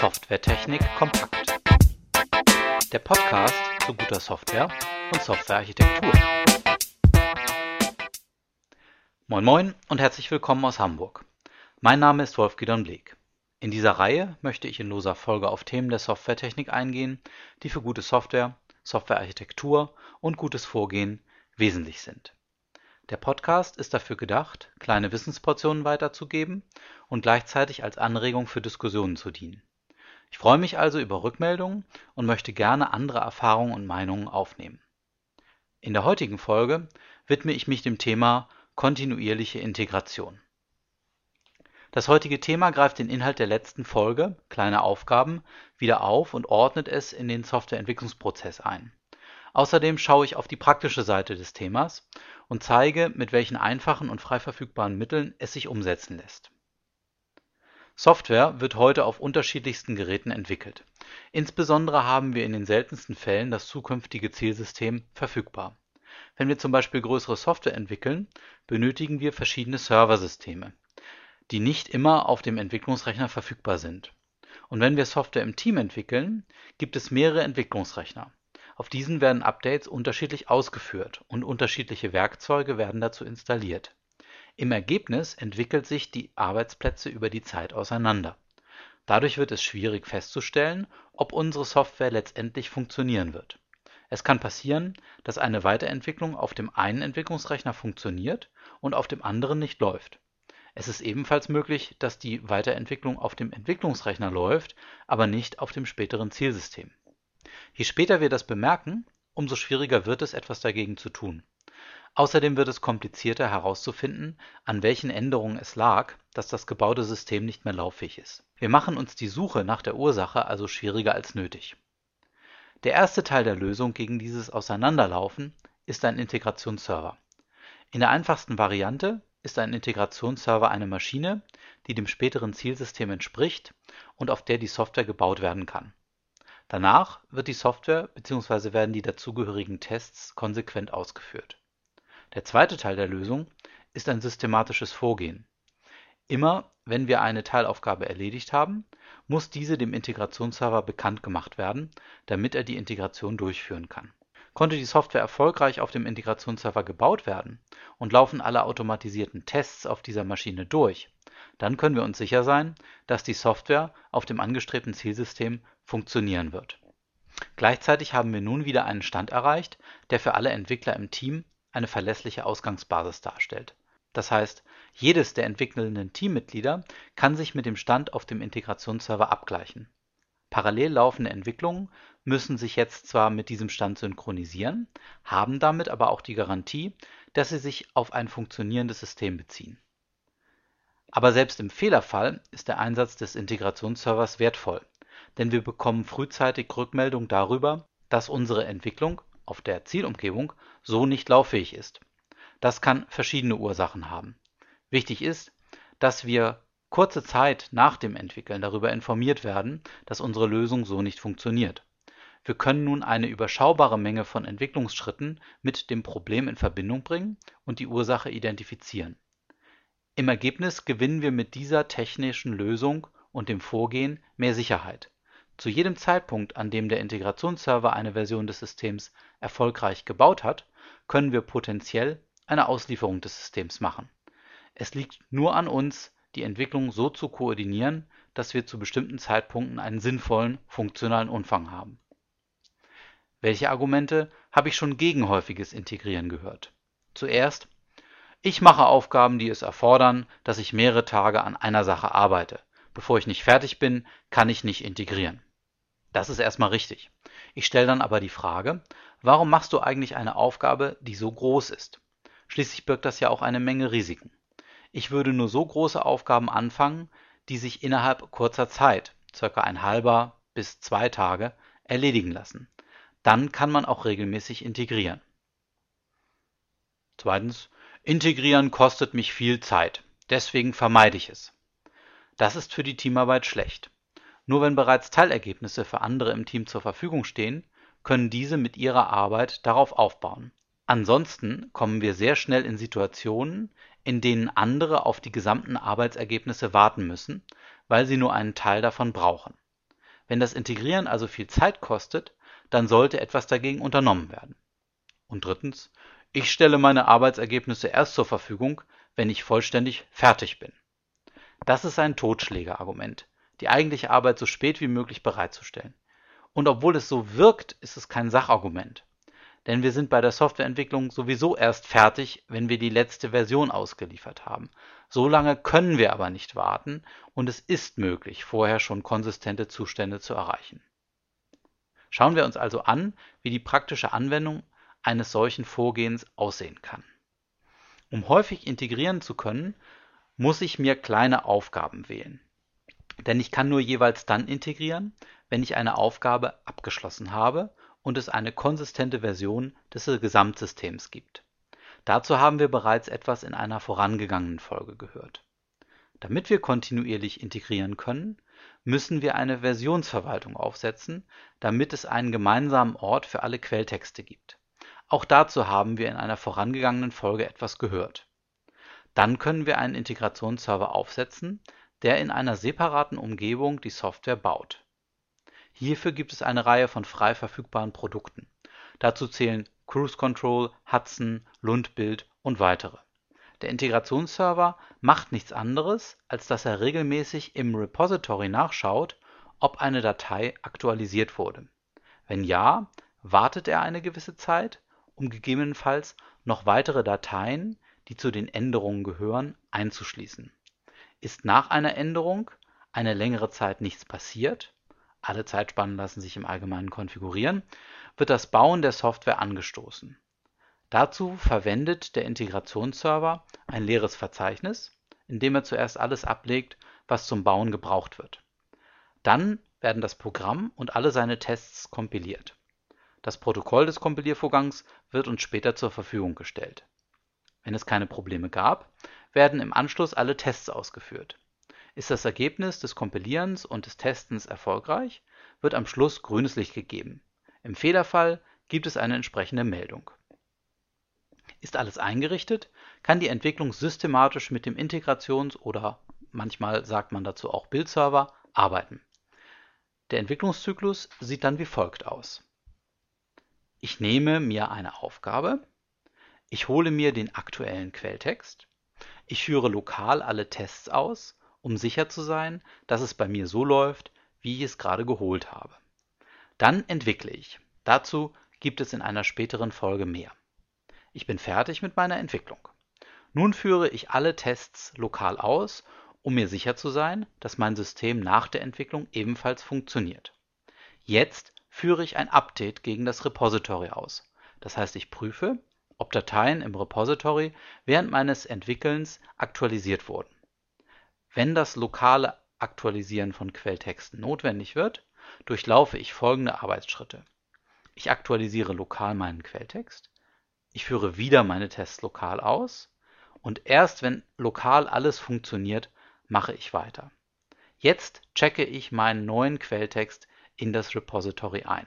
Softwaretechnik kompakt. Der Podcast zu guter Software und Softwarearchitektur. Moin Moin und herzlich willkommen aus Hamburg. Mein Name ist Wolf Gidon Bleek. In dieser Reihe möchte ich in loser Folge auf Themen der Softwaretechnik eingehen, die für gute Software, Softwarearchitektur und gutes Vorgehen wesentlich sind. Der Podcast ist dafür gedacht, kleine Wissensportionen weiterzugeben und gleichzeitig als Anregung für Diskussionen zu dienen. Ich freue mich also über Rückmeldungen und möchte gerne andere Erfahrungen und Meinungen aufnehmen. In der heutigen Folge widme ich mich dem Thema kontinuierliche Integration. Das heutige Thema greift den Inhalt der letzten Folge, kleine Aufgaben, wieder auf und ordnet es in den Softwareentwicklungsprozess ein. Außerdem schaue ich auf die praktische Seite des Themas und zeige, mit welchen einfachen und frei verfügbaren Mitteln es sich umsetzen lässt. Software wird heute auf unterschiedlichsten Geräten entwickelt. Insbesondere haben wir in den seltensten Fällen das zukünftige Zielsystem verfügbar. Wenn wir zum Beispiel größere Software entwickeln, benötigen wir verschiedene Serversysteme, die nicht immer auf dem Entwicklungsrechner verfügbar sind. Und wenn wir Software im Team entwickeln, gibt es mehrere Entwicklungsrechner. Auf diesen werden Updates unterschiedlich ausgeführt und unterschiedliche Werkzeuge werden dazu installiert. Im Ergebnis entwickelt sich die Arbeitsplätze über die Zeit auseinander. Dadurch wird es schwierig festzustellen, ob unsere Software letztendlich funktionieren wird. Es kann passieren, dass eine Weiterentwicklung auf dem einen Entwicklungsrechner funktioniert und auf dem anderen nicht läuft. Es ist ebenfalls möglich, dass die Weiterentwicklung auf dem Entwicklungsrechner läuft, aber nicht auf dem späteren Zielsystem Je später wir das bemerken, umso schwieriger wird es, etwas dagegen zu tun. Außerdem wird es komplizierter herauszufinden, an welchen Änderungen es lag, dass das gebaute System nicht mehr lauffähig ist. Wir machen uns die Suche nach der Ursache also schwieriger als nötig. Der erste Teil der Lösung gegen dieses Auseinanderlaufen ist ein Integrationsserver. In der einfachsten Variante ist ein Integrationsserver eine Maschine, die dem späteren Zielsystem entspricht und auf der die Software gebaut werden kann Danach wird die Software bzw. werden die dazugehörigen Tests konsequent ausgeführt. Der zweite Teil der Lösung ist ein systematisches Vorgehen. Immer wenn wir eine Teilaufgabe erledigt haben, muss diese dem Integrationsserver bekannt gemacht werden, damit er die Integration durchführen kann. Konnte die Software erfolgreich auf dem Integrationsserver gebaut werden und laufen alle automatisierten Tests auf dieser Maschine durch, dann können wir uns sicher sein, dass die Software auf dem angestrebten Zielsystem funktionieren wird. Gleichzeitig haben wir nun wieder einen Stand erreicht, der für alle Entwickler im Team eine verlässliche Ausgangsbasis darstellt. Das heißt, jedes der entwickelnden Teammitglieder kann sich mit dem Stand auf dem Integrationsserver abgleichen. Parallel laufende Entwicklungen müssen sich jetzt zwar mit diesem Stand synchronisieren, haben damit aber auch die Garantie, dass sie sich auf ein funktionierendes System beziehen. Aber selbst im Fehlerfall ist der Einsatz des Integrationsservers wertvoll denn wir bekommen frühzeitig Rückmeldung darüber, dass unsere Entwicklung auf der Zielumgebung so nicht lauffähig ist. Das kann verschiedene Ursachen haben. Wichtig ist, dass wir kurze Zeit nach dem Entwickeln darüber informiert werden, dass unsere Lösung so nicht funktioniert. Wir können nun eine überschaubare Menge von Entwicklungsschritten mit dem Problem in Verbindung bringen und die Ursache identifizieren. Im Ergebnis gewinnen wir mit dieser technischen Lösung und dem Vorgehen mehr Sicherheit. Zu jedem Zeitpunkt, an dem der Integrationsserver eine Version des Systems erfolgreich gebaut hat, können wir potenziell eine Auslieferung des Systems machen. Es liegt nur an uns, die Entwicklung so zu koordinieren, dass wir zu bestimmten Zeitpunkten einen sinnvollen, funktionalen Umfang haben. Welche Argumente habe ich schon gegen häufiges Integrieren gehört? Zuerst, ich mache Aufgaben, die es erfordern, dass ich mehrere Tage an einer Sache arbeite. Bevor ich nicht fertig bin, kann ich nicht integrieren. Das ist erstmal richtig. Ich stelle dann aber die Frage, warum machst du eigentlich eine Aufgabe, die so groß ist? Schließlich birgt das ja auch eine Menge Risiken. Ich würde nur so große Aufgaben anfangen, die sich innerhalb kurzer Zeit, circa ein halber bis zwei Tage, erledigen lassen. Dann kann man auch regelmäßig integrieren. Zweitens, integrieren kostet mich viel Zeit. Deswegen vermeide ich es. Das ist für die Teamarbeit schlecht. Nur wenn bereits Teilergebnisse für andere im Team zur Verfügung stehen, können diese mit ihrer Arbeit darauf aufbauen. Ansonsten kommen wir sehr schnell in Situationen, in denen andere auf die gesamten Arbeitsergebnisse warten müssen, weil sie nur einen Teil davon brauchen. Wenn das Integrieren also viel Zeit kostet, dann sollte etwas dagegen unternommen werden. Und drittens, ich stelle meine Arbeitsergebnisse erst zur Verfügung, wenn ich vollständig fertig bin. Das ist ein Totschlägerargument, die eigentliche Arbeit so spät wie möglich bereitzustellen. Und obwohl es so wirkt, ist es kein Sachargument. Denn wir sind bei der Softwareentwicklung sowieso erst fertig, wenn wir die letzte Version ausgeliefert haben. So lange können wir aber nicht warten und es ist möglich, vorher schon konsistente Zustände zu erreichen. Schauen wir uns also an, wie die praktische Anwendung eines solchen Vorgehens aussehen kann. Um häufig integrieren zu können, muss ich mir kleine Aufgaben wählen. Denn ich kann nur jeweils dann integrieren, wenn ich eine Aufgabe abgeschlossen habe und es eine konsistente Version des Gesamtsystems gibt. Dazu haben wir bereits etwas in einer vorangegangenen Folge gehört. Damit wir kontinuierlich integrieren können, müssen wir eine Versionsverwaltung aufsetzen, damit es einen gemeinsamen Ort für alle Quelltexte gibt. Auch dazu haben wir in einer vorangegangenen Folge etwas gehört. Dann können wir einen Integrationsserver aufsetzen, der in einer separaten Umgebung die Software baut. Hierfür gibt es eine Reihe von frei verfügbaren Produkten. Dazu zählen Cruise Control, Hudson, Lundbild und weitere. Der Integrationsserver macht nichts anderes, als dass er regelmäßig im Repository nachschaut, ob eine Datei aktualisiert wurde. Wenn ja, wartet er eine gewisse Zeit, um gegebenenfalls noch weitere Dateien, die zu den Änderungen gehören, einzuschließen. Ist nach einer Änderung eine längere Zeit nichts passiert, alle Zeitspannen lassen sich im Allgemeinen konfigurieren, wird das Bauen der Software angestoßen. Dazu verwendet der Integrationsserver ein leeres Verzeichnis, in dem er zuerst alles ablegt, was zum Bauen gebraucht wird. Dann werden das Programm und alle seine Tests kompiliert. Das Protokoll des Kompiliervorgangs wird uns später zur Verfügung gestellt. Wenn es keine Probleme gab, werden im Anschluss alle Tests ausgeführt ist das Ergebnis des Kompilierens und des Testens erfolgreich, wird am Schluss grünes Licht gegeben. Im Fehlerfall gibt es eine entsprechende Meldung. Ist alles eingerichtet, kann die Entwicklung systematisch mit dem Integrations- oder manchmal sagt man dazu auch Bildserver arbeiten. Der Entwicklungszyklus sieht dann wie folgt aus. Ich nehme mir eine Aufgabe, ich hole mir den aktuellen Quelltext, ich führe lokal alle Tests aus um sicher zu sein, dass es bei mir so läuft, wie ich es gerade geholt habe. Dann entwickle ich. Dazu gibt es in einer späteren Folge mehr. Ich bin fertig mit meiner Entwicklung. Nun führe ich alle Tests lokal aus, um mir sicher zu sein, dass mein System nach der Entwicklung ebenfalls funktioniert. Jetzt führe ich ein Update gegen das Repository aus. Das heißt, ich prüfe, ob Dateien im Repository während meines Entwickelns aktualisiert wurden. Wenn das lokale Aktualisieren von Quelltexten notwendig wird, durchlaufe ich folgende Arbeitsschritte. Ich aktualisiere lokal meinen Quelltext, ich führe wieder meine Tests lokal aus und erst wenn lokal alles funktioniert, mache ich weiter. Jetzt checke ich meinen neuen Quelltext in das Repository ein.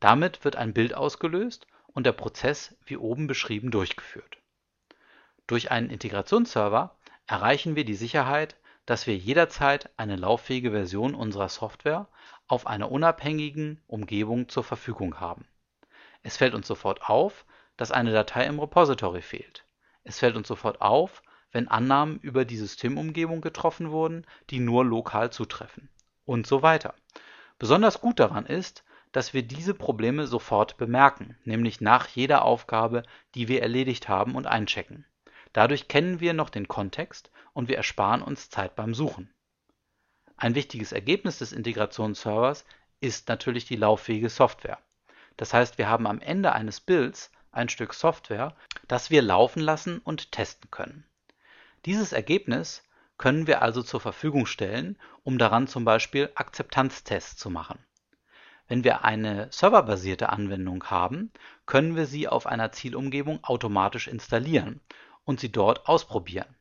Damit wird ein Bild ausgelöst und der Prozess wie oben beschrieben durchgeführt. Durch einen Integrationsserver erreichen wir die Sicherheit, dass wir jederzeit eine lauffähige Version unserer Software auf einer unabhängigen Umgebung zur Verfügung haben. Es fällt uns sofort auf, dass eine Datei im Repository fehlt. Es fällt uns sofort auf, wenn Annahmen über die Systemumgebung getroffen wurden, die nur lokal zutreffen. Und so weiter. Besonders gut daran ist, dass wir diese Probleme sofort bemerken, nämlich nach jeder Aufgabe, die wir erledigt haben und einchecken. Dadurch kennen wir noch den Kontext und wir ersparen uns Zeit beim Suchen. Ein wichtiges Ergebnis des Integrationsservers ist natürlich die lauffähige Software. Das heißt, wir haben am Ende eines Builds ein Stück Software, das wir laufen lassen und testen können. Dieses Ergebnis können wir also zur Verfügung stellen, um daran zum Beispiel Akzeptanztests zu machen. Wenn wir eine serverbasierte Anwendung haben, können wir sie auf einer Zielumgebung automatisch installieren und sie dort ausprobieren.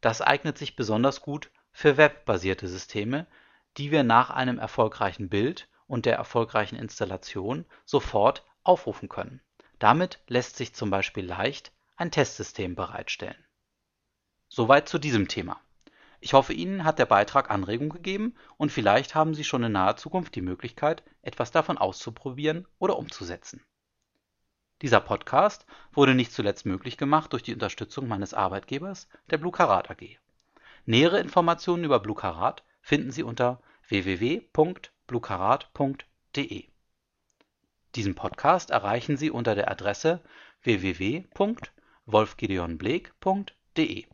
Das eignet sich besonders gut für webbasierte Systeme, die wir nach einem erfolgreichen Bild und der erfolgreichen Installation sofort aufrufen können. Damit lässt sich zum Beispiel leicht ein Testsystem bereitstellen. Soweit zu diesem Thema. Ich hoffe, Ihnen hat der Beitrag Anregung gegeben und vielleicht haben Sie schon in naher Zukunft die Möglichkeit, etwas davon auszuprobieren oder umzusetzen. Dieser Podcast wurde nicht zuletzt möglich gemacht durch die Unterstützung meines Arbeitgebers, der Blue Karat AG. Nähere Informationen über Blue Karat finden Sie unter www.bluekarat.de. Diesen Podcast erreichen Sie unter der Adresse www.wolfgideonbleek.de.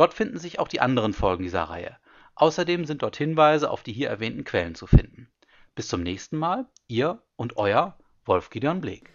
Dort finden sich auch die anderen Folgen dieser Reihe. Außerdem sind dort Hinweise auf die hier erwähnten Quellen zu finden. Bis zum nächsten Mal, Ihr und Euer Wolf Gideon Bleek.